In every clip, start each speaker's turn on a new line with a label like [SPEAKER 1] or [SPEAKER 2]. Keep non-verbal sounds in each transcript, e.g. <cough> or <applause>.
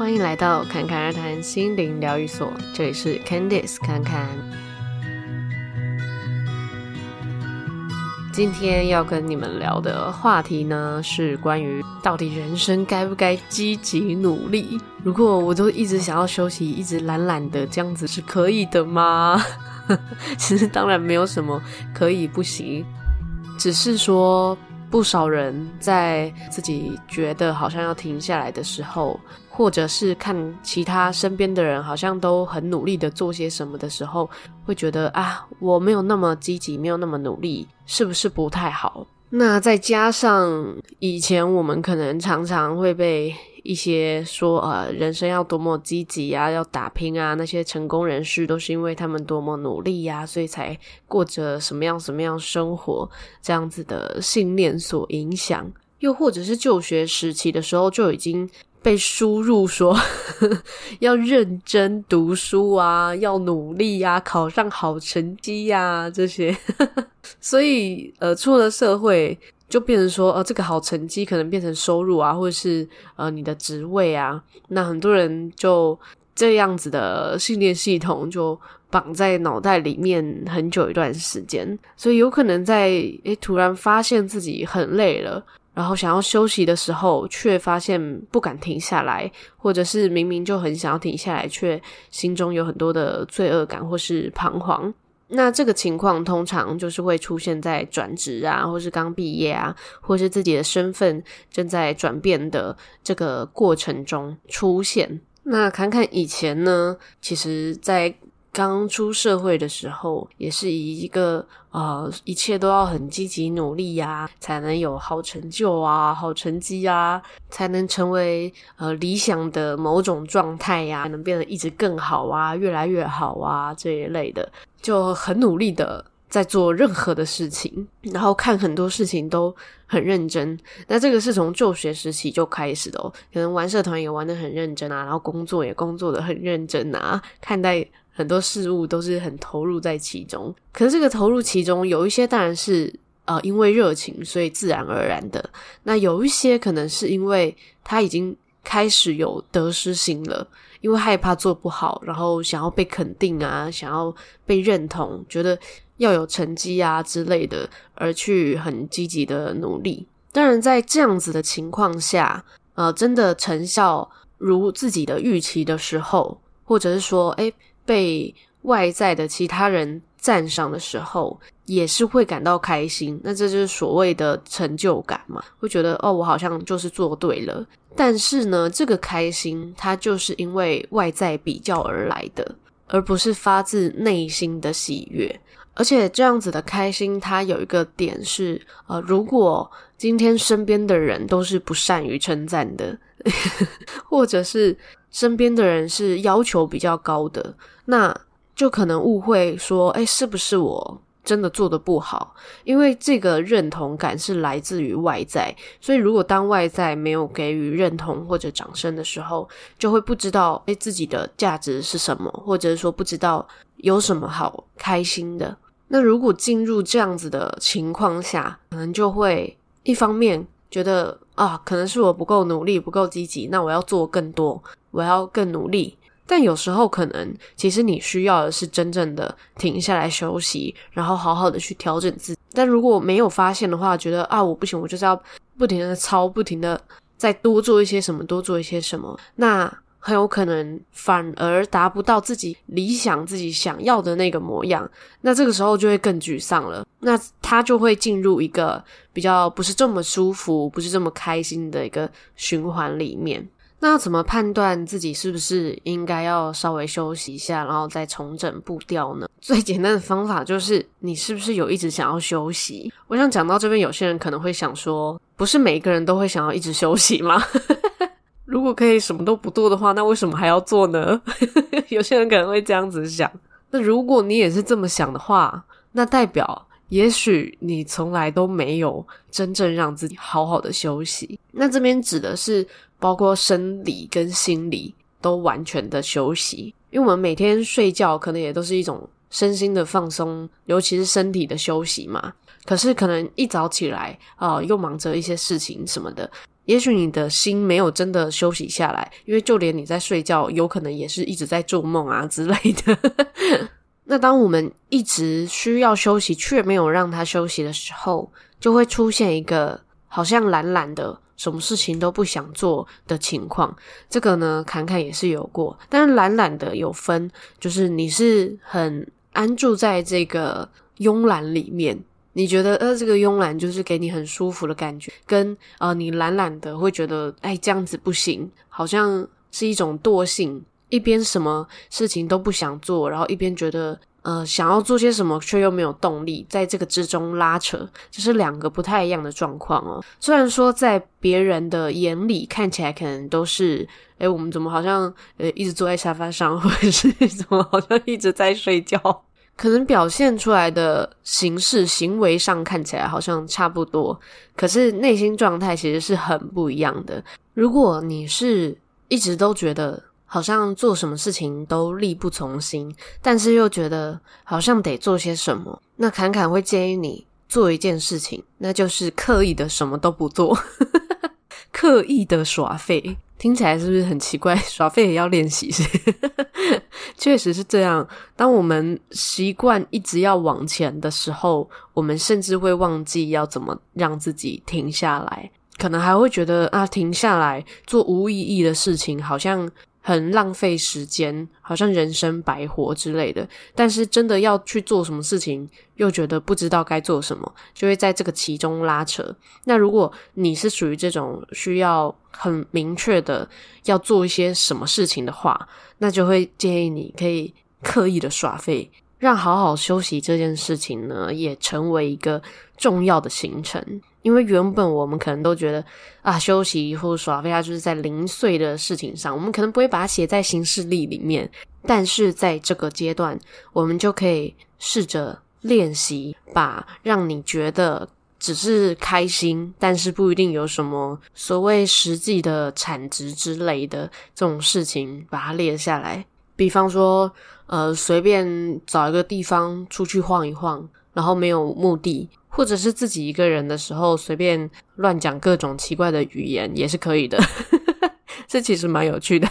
[SPEAKER 1] 欢迎来到侃侃而谈心灵疗愈所，这里是 Candice 侃侃。今天要跟你们聊的话题呢，是关于到底人生该不该积极努力？如果我都一直想要休息，一直懒懒的，这样子是可以的吗？<laughs> 其实当然没有什么可以不行，只是说。不少人在自己觉得好像要停下来的时候，或者是看其他身边的人好像都很努力的做些什么的时候，会觉得啊，我没有那么积极，没有那么努力，是不是不太好？那再加上以前我们可能常常会被一些说呃，人生要多么积极啊，要打拼啊，那些成功人士都是因为他们多么努力呀，所以才过着什么样什么样生活，这样子的信念所影响，又或者是就学时期的时候就已经。被输入说 <laughs> 要认真读书啊，要努力啊，考上好成绩呀，啊，这些，<laughs> 所以呃，出了社会就变成说，呃，这个好成绩可能变成收入啊，或者是呃你的职位啊，那很多人就这样子的信念系统就绑在脑袋里面很久一段时间，所以有可能在诶突然发现自己很累了。然后想要休息的时候，却发现不敢停下来，或者是明明就很想要停下来，却心中有很多的罪恶感或是彷徨。那这个情况通常就是会出现在转职啊，或是刚毕业啊，或是自己的身份正在转变的这个过程中出现。那看看以前呢，其实在刚出社会的时候，也是以一个呃，一切都要很积极努力呀，才能有好成就啊、好成绩啊，才能成为呃理想的某种状态呀，能变得一直更好啊、越来越好啊这一类的，就很努力的在做任何的事情，然后看很多事情都很认真。那这个是从就学时期就开始的哦，可能玩社团也玩得很认真啊，然后工作也工作的很认真啊，看待。很多事物都是很投入在其中，可是这个投入其中有一些当然是呃因为热情所以自然而然的，那有一些可能是因为他已经开始有得失心了，因为害怕做不好，然后想要被肯定啊，想要被认同，觉得要有成绩啊之类的，而去很积极的努力。当然在这样子的情况下，呃，真的成效如自己的预期的时候，或者是说，诶被外在的其他人赞赏的时候，也是会感到开心。那这就是所谓的成就感嘛，会觉得哦，我好像就是做对了。但是呢，这个开心它就是因为外在比较而来的，而不是发自内心的喜悦。而且这样子的开心，它有一个点是，呃，如果今天身边的人都是不善于称赞的，或者是。身边的人是要求比较高的，那就可能误会说，诶，是不是我真的做的不好？因为这个认同感是来自于外在，所以如果当外在没有给予认同或者掌声的时候，就会不知道，诶，自己的价值是什么，或者是说不知道有什么好开心的。那如果进入这样子的情况下，可能就会一方面觉得啊，可能是我不够努力，不够积极，那我要做更多。我要更努力，但有时候可能，其实你需要的是真正的停下来休息，然后好好的去调整自己。但如果没有发现的话，觉得啊，我不行，我就是要不停的操，不停的再多做一些什么，多做一些什么，那很有可能反而达不到自己理想、自己想要的那个模样。那这个时候就会更沮丧了，那他就会进入一个比较不是这么舒服、不是这么开心的一个循环里面。那要怎么判断自己是不是应该要稍微休息一下，然后再重整步调呢？<laughs> 最简单的方法就是你是不是有一直想要休息？我想讲到这边，有些人可能会想说，不是每一个人都会想要一直休息吗？如果可以什么都不做的话，那为什么还要做呢？<laughs> 有些人可能会这样子想。那如果你也是这么想的话，那代表也许你从来都没有真正让自己好好的休息。那这边指的是。包括生理跟心理都完全的休息，因为我们每天睡觉可能也都是一种身心的放松，尤其是身体的休息嘛。可是可能一早起来啊，又忙着一些事情什么的，也许你的心没有真的休息下来，因为就连你在睡觉，有可能也是一直在做梦啊之类的。<laughs> 那当我们一直需要休息，却没有让他休息的时候，就会出现一个好像懒懒的，什么事情都不想做的情况。这个呢，侃侃也是有过，但是懒懒的有分，就是你是很安住在这个慵懒里面。你觉得呃，这个慵懒就是给你很舒服的感觉，跟呃你懒懒的会觉得哎这样子不行，好像是一种惰性，一边什么事情都不想做，然后一边觉得呃想要做些什么却又没有动力，在这个之中拉扯，这是两个不太一样的状况哦。虽然说在别人的眼里看起来可能都是，哎我们怎么好像呃一直坐在沙发上，或者是怎么好像一直在睡觉。可能表现出来的形式、行为上看起来好像差不多，可是内心状态其实是很不一样的。如果你是一直都觉得好像做什么事情都力不从心，但是又觉得好像得做些什么，那侃侃会建议你做一件事情，那就是刻意的什么都不做，<laughs> 刻意的耍废。听起来是不是很奇怪？耍废也要练习，是？确实是这样。当我们习惯一直要往前的时候，我们甚至会忘记要怎么让自己停下来，可能还会觉得啊，停下来做无意义的事情，好像。很浪费时间，好像人生白活之类的。但是真的要去做什么事情，又觉得不知道该做什么，就会在这个其中拉扯。那如果你是属于这种需要很明确的要做一些什么事情的话，那就会建议你可以刻意的耍废，让好好休息这件事情呢，也成为一个重要的行程。因为原本我们可能都觉得啊，休息或耍废，啊就是在零碎的事情上，我们可能不会把它写在行事历里面。但是在这个阶段，我们就可以试着练习，把让你觉得只是开心，但是不一定有什么所谓实际的产值之类的这种事情，把它列下来。比方说，呃，随便找一个地方出去晃一晃，然后没有目的。或者是自己一个人的时候，随便乱讲各种奇怪的语言也是可以的，<laughs> 这其实蛮有趣的。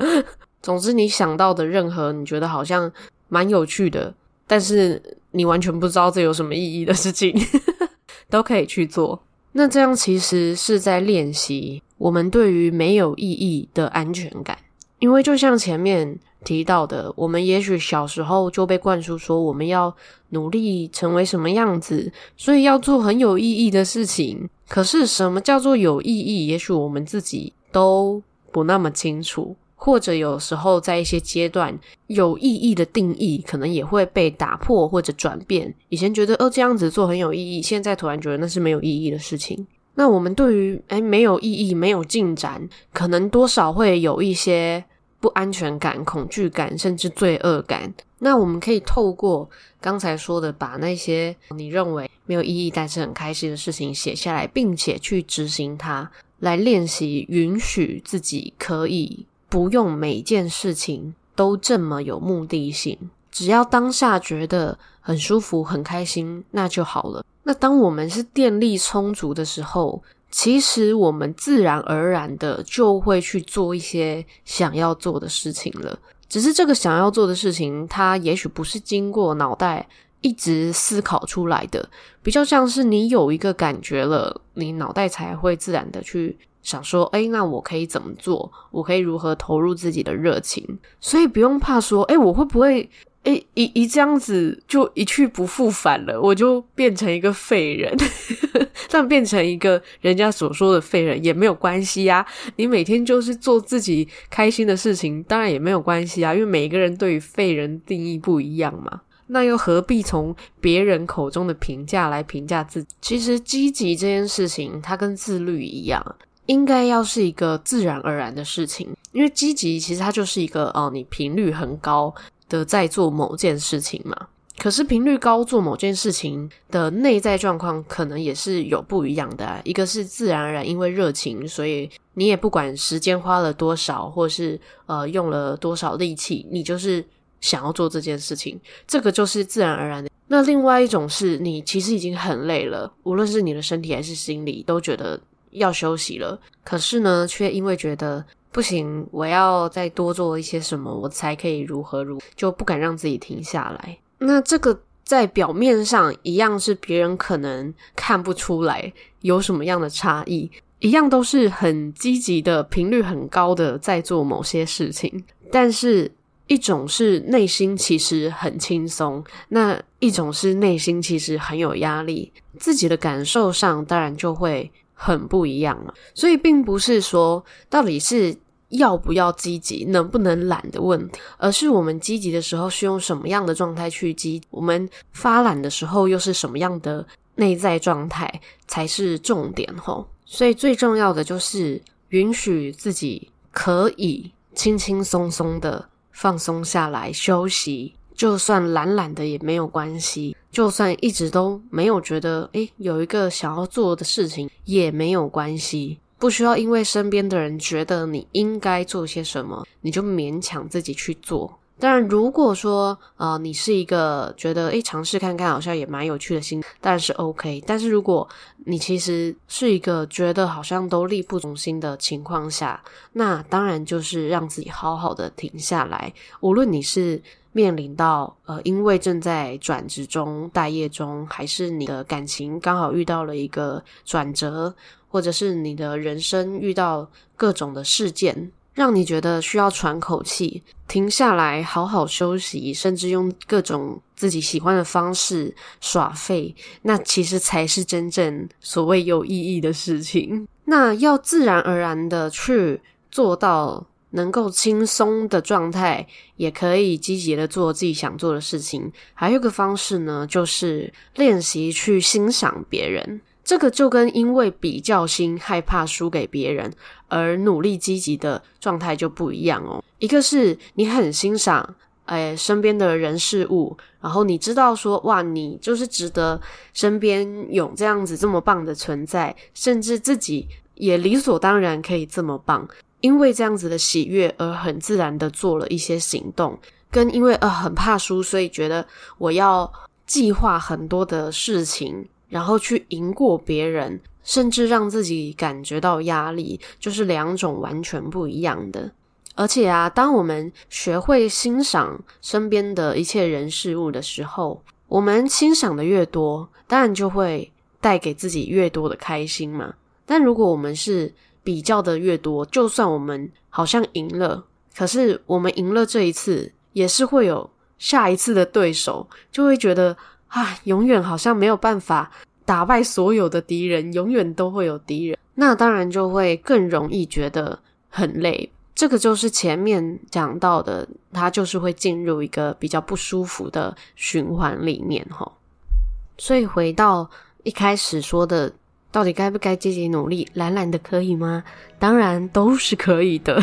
[SPEAKER 1] <laughs> 总之，你想到的任何你觉得好像蛮有趣的，但是你完全不知道这有什么意义的事情，<laughs> 都可以去做。那这样其实是在练习我们对于没有意义的安全感，因为就像前面提到的，我们也许小时候就被灌输说我们要努力成为什么样子，所以要做很有意义的事情。可是什么叫做有意义？也许我们自己都不那么清楚，或者有时候在一些阶段，有意义的定义可能也会被打破或者转变。以前觉得哦这样子做很有意义，现在突然觉得那是没有意义的事情。那我们对于诶没有意义、没有进展，可能多少会有一些。不安全感、恐惧感，甚至罪恶感。那我们可以透过刚才说的，把那些你认为没有意义但是很开心的事情写下来，并且去执行它，来练习允许自己可以不用每件事情都这么有目的性，只要当下觉得很舒服、很开心，那就好了。那当我们是电力充足的时候，其实我们自然而然的就会去做一些想要做的事情了。只是这个想要做的事情，它也许不是经过脑袋一直思考出来的，比较像是你有一个感觉了，你脑袋才会自然的去想说：诶，那我可以怎么做？我可以如何投入自己的热情？所以不用怕说：诶，我会不会？诶，一一这样子就一去不复返了，我就变成一个废人。<laughs> 但变成一个人家所说的废人也没有关系呀。你每天就是做自己开心的事情，当然也没有关系啊。因为每一个人对于废人定义不一样嘛。那又何必从别人口中的评价来评价自己？其实积极这件事情，它跟自律一样，应该要是一个自然而然的事情。因为积极其实它就是一个哦，你频率很高。的在做某件事情嘛，可是频率高做某件事情的内在状况可能也是有不一样的。一个是自然而然因为热情，所以你也不管时间花了多少，或是呃用了多少力气，你就是想要做这件事情，这个就是自然而然的。那另外一种是你其实已经很累了，无论是你的身体还是心理，都觉得要休息了，可是呢，却因为觉得不行，我要再多做一些什么，我才可以如何如，就不敢让自己停下来。那这个在表面上一样是别人可能看不出来有什么样的差异，一样都是很积极的频率很高的在做某些事情，但是。一种是内心其实很轻松，那一种是内心其实很有压力，自己的感受上当然就会很不一样了。所以并不是说到底是要不要积极、能不能懒的问题，而是我们积极的时候是用什么样的状态去积，我们发懒的时候又是什么样的内在状态才是重点吼。所以最重要的就是允许自己可以轻轻松松的。放松下来休息，就算懒懒的也没有关系，就算一直都没有觉得诶有一个想要做的事情也没有关系，不需要因为身边的人觉得你应该做些什么，你就勉强自己去做。当然，如果说呃你是一个觉得诶尝试看看好像也蛮有趣的心，当然是 OK。但是如果你其实是一个觉得好像都力不从心的情况下，那当然就是让自己好好的停下来。无论你是面临到呃因为正在转职中、待业中，还是你的感情刚好遇到了一个转折，或者是你的人生遇到各种的事件。让你觉得需要喘口气，停下来好好休息，甚至用各种自己喜欢的方式耍废，那其实才是真正所谓有意义的事情。那要自然而然的去做到能够轻松的状态，也可以积极的做自己想做的事情。还有一个方式呢，就是练习去欣赏别人。这个就跟因为比较心害怕输给别人而努力积极的状态就不一样哦。一个是你很欣赏诶身边的人事物，然后你知道说哇，你就是值得身边有这样子这么棒的存在，甚至自己也理所当然可以这么棒。因为这样子的喜悦而很自然的做了一些行动，跟因为呃很怕输，所以觉得我要计划很多的事情。然后去赢过别人，甚至让自己感觉到压力，就是两种完全不一样的。而且啊，当我们学会欣赏身边的一切人事物的时候，我们欣赏的越多，当然就会带给自己越多的开心嘛。但如果我们是比较的越多，就算我们好像赢了，可是我们赢了这一次，也是会有下一次的对手，就会觉得。啊，永远好像没有办法打败所有的敌人，永远都会有敌人，那当然就会更容易觉得很累。这个就是前面讲到的，它就是会进入一个比较不舒服的循环里面齁。所以回到一开始说的，到底该不该积极努力，懒懒的可以吗？当然都是可以的。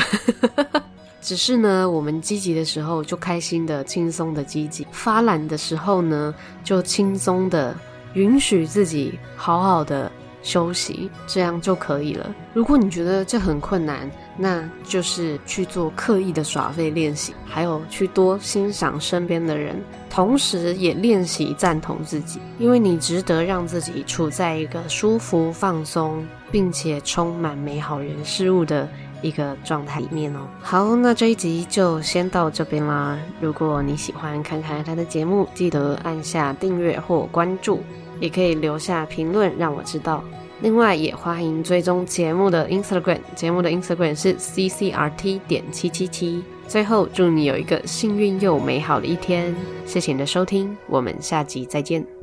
[SPEAKER 1] 只是呢，我们积极的时候就开心的、轻松的积极；发懒的时候呢，就轻松的允许自己好好的休息，这样就可以了。如果你觉得这很困难，那就是去做刻意的耍废练习，还有去多欣赏身边的人，同时也练习赞同自己，因为你值得让自己处在一个舒服、放松，并且充满美好人事物的。一个状态里面哦。好，那这一集就先到这边啦。如果你喜欢看看他的节目，记得按下订阅或关注，也可以留下评论让我知道。另外，也欢迎追踪节目的 Instagram，节目的 Instagram 是 ccrt 点七七七。最后，祝你有一个幸运又美好的一天。谢谢你的收听，我们下集再见。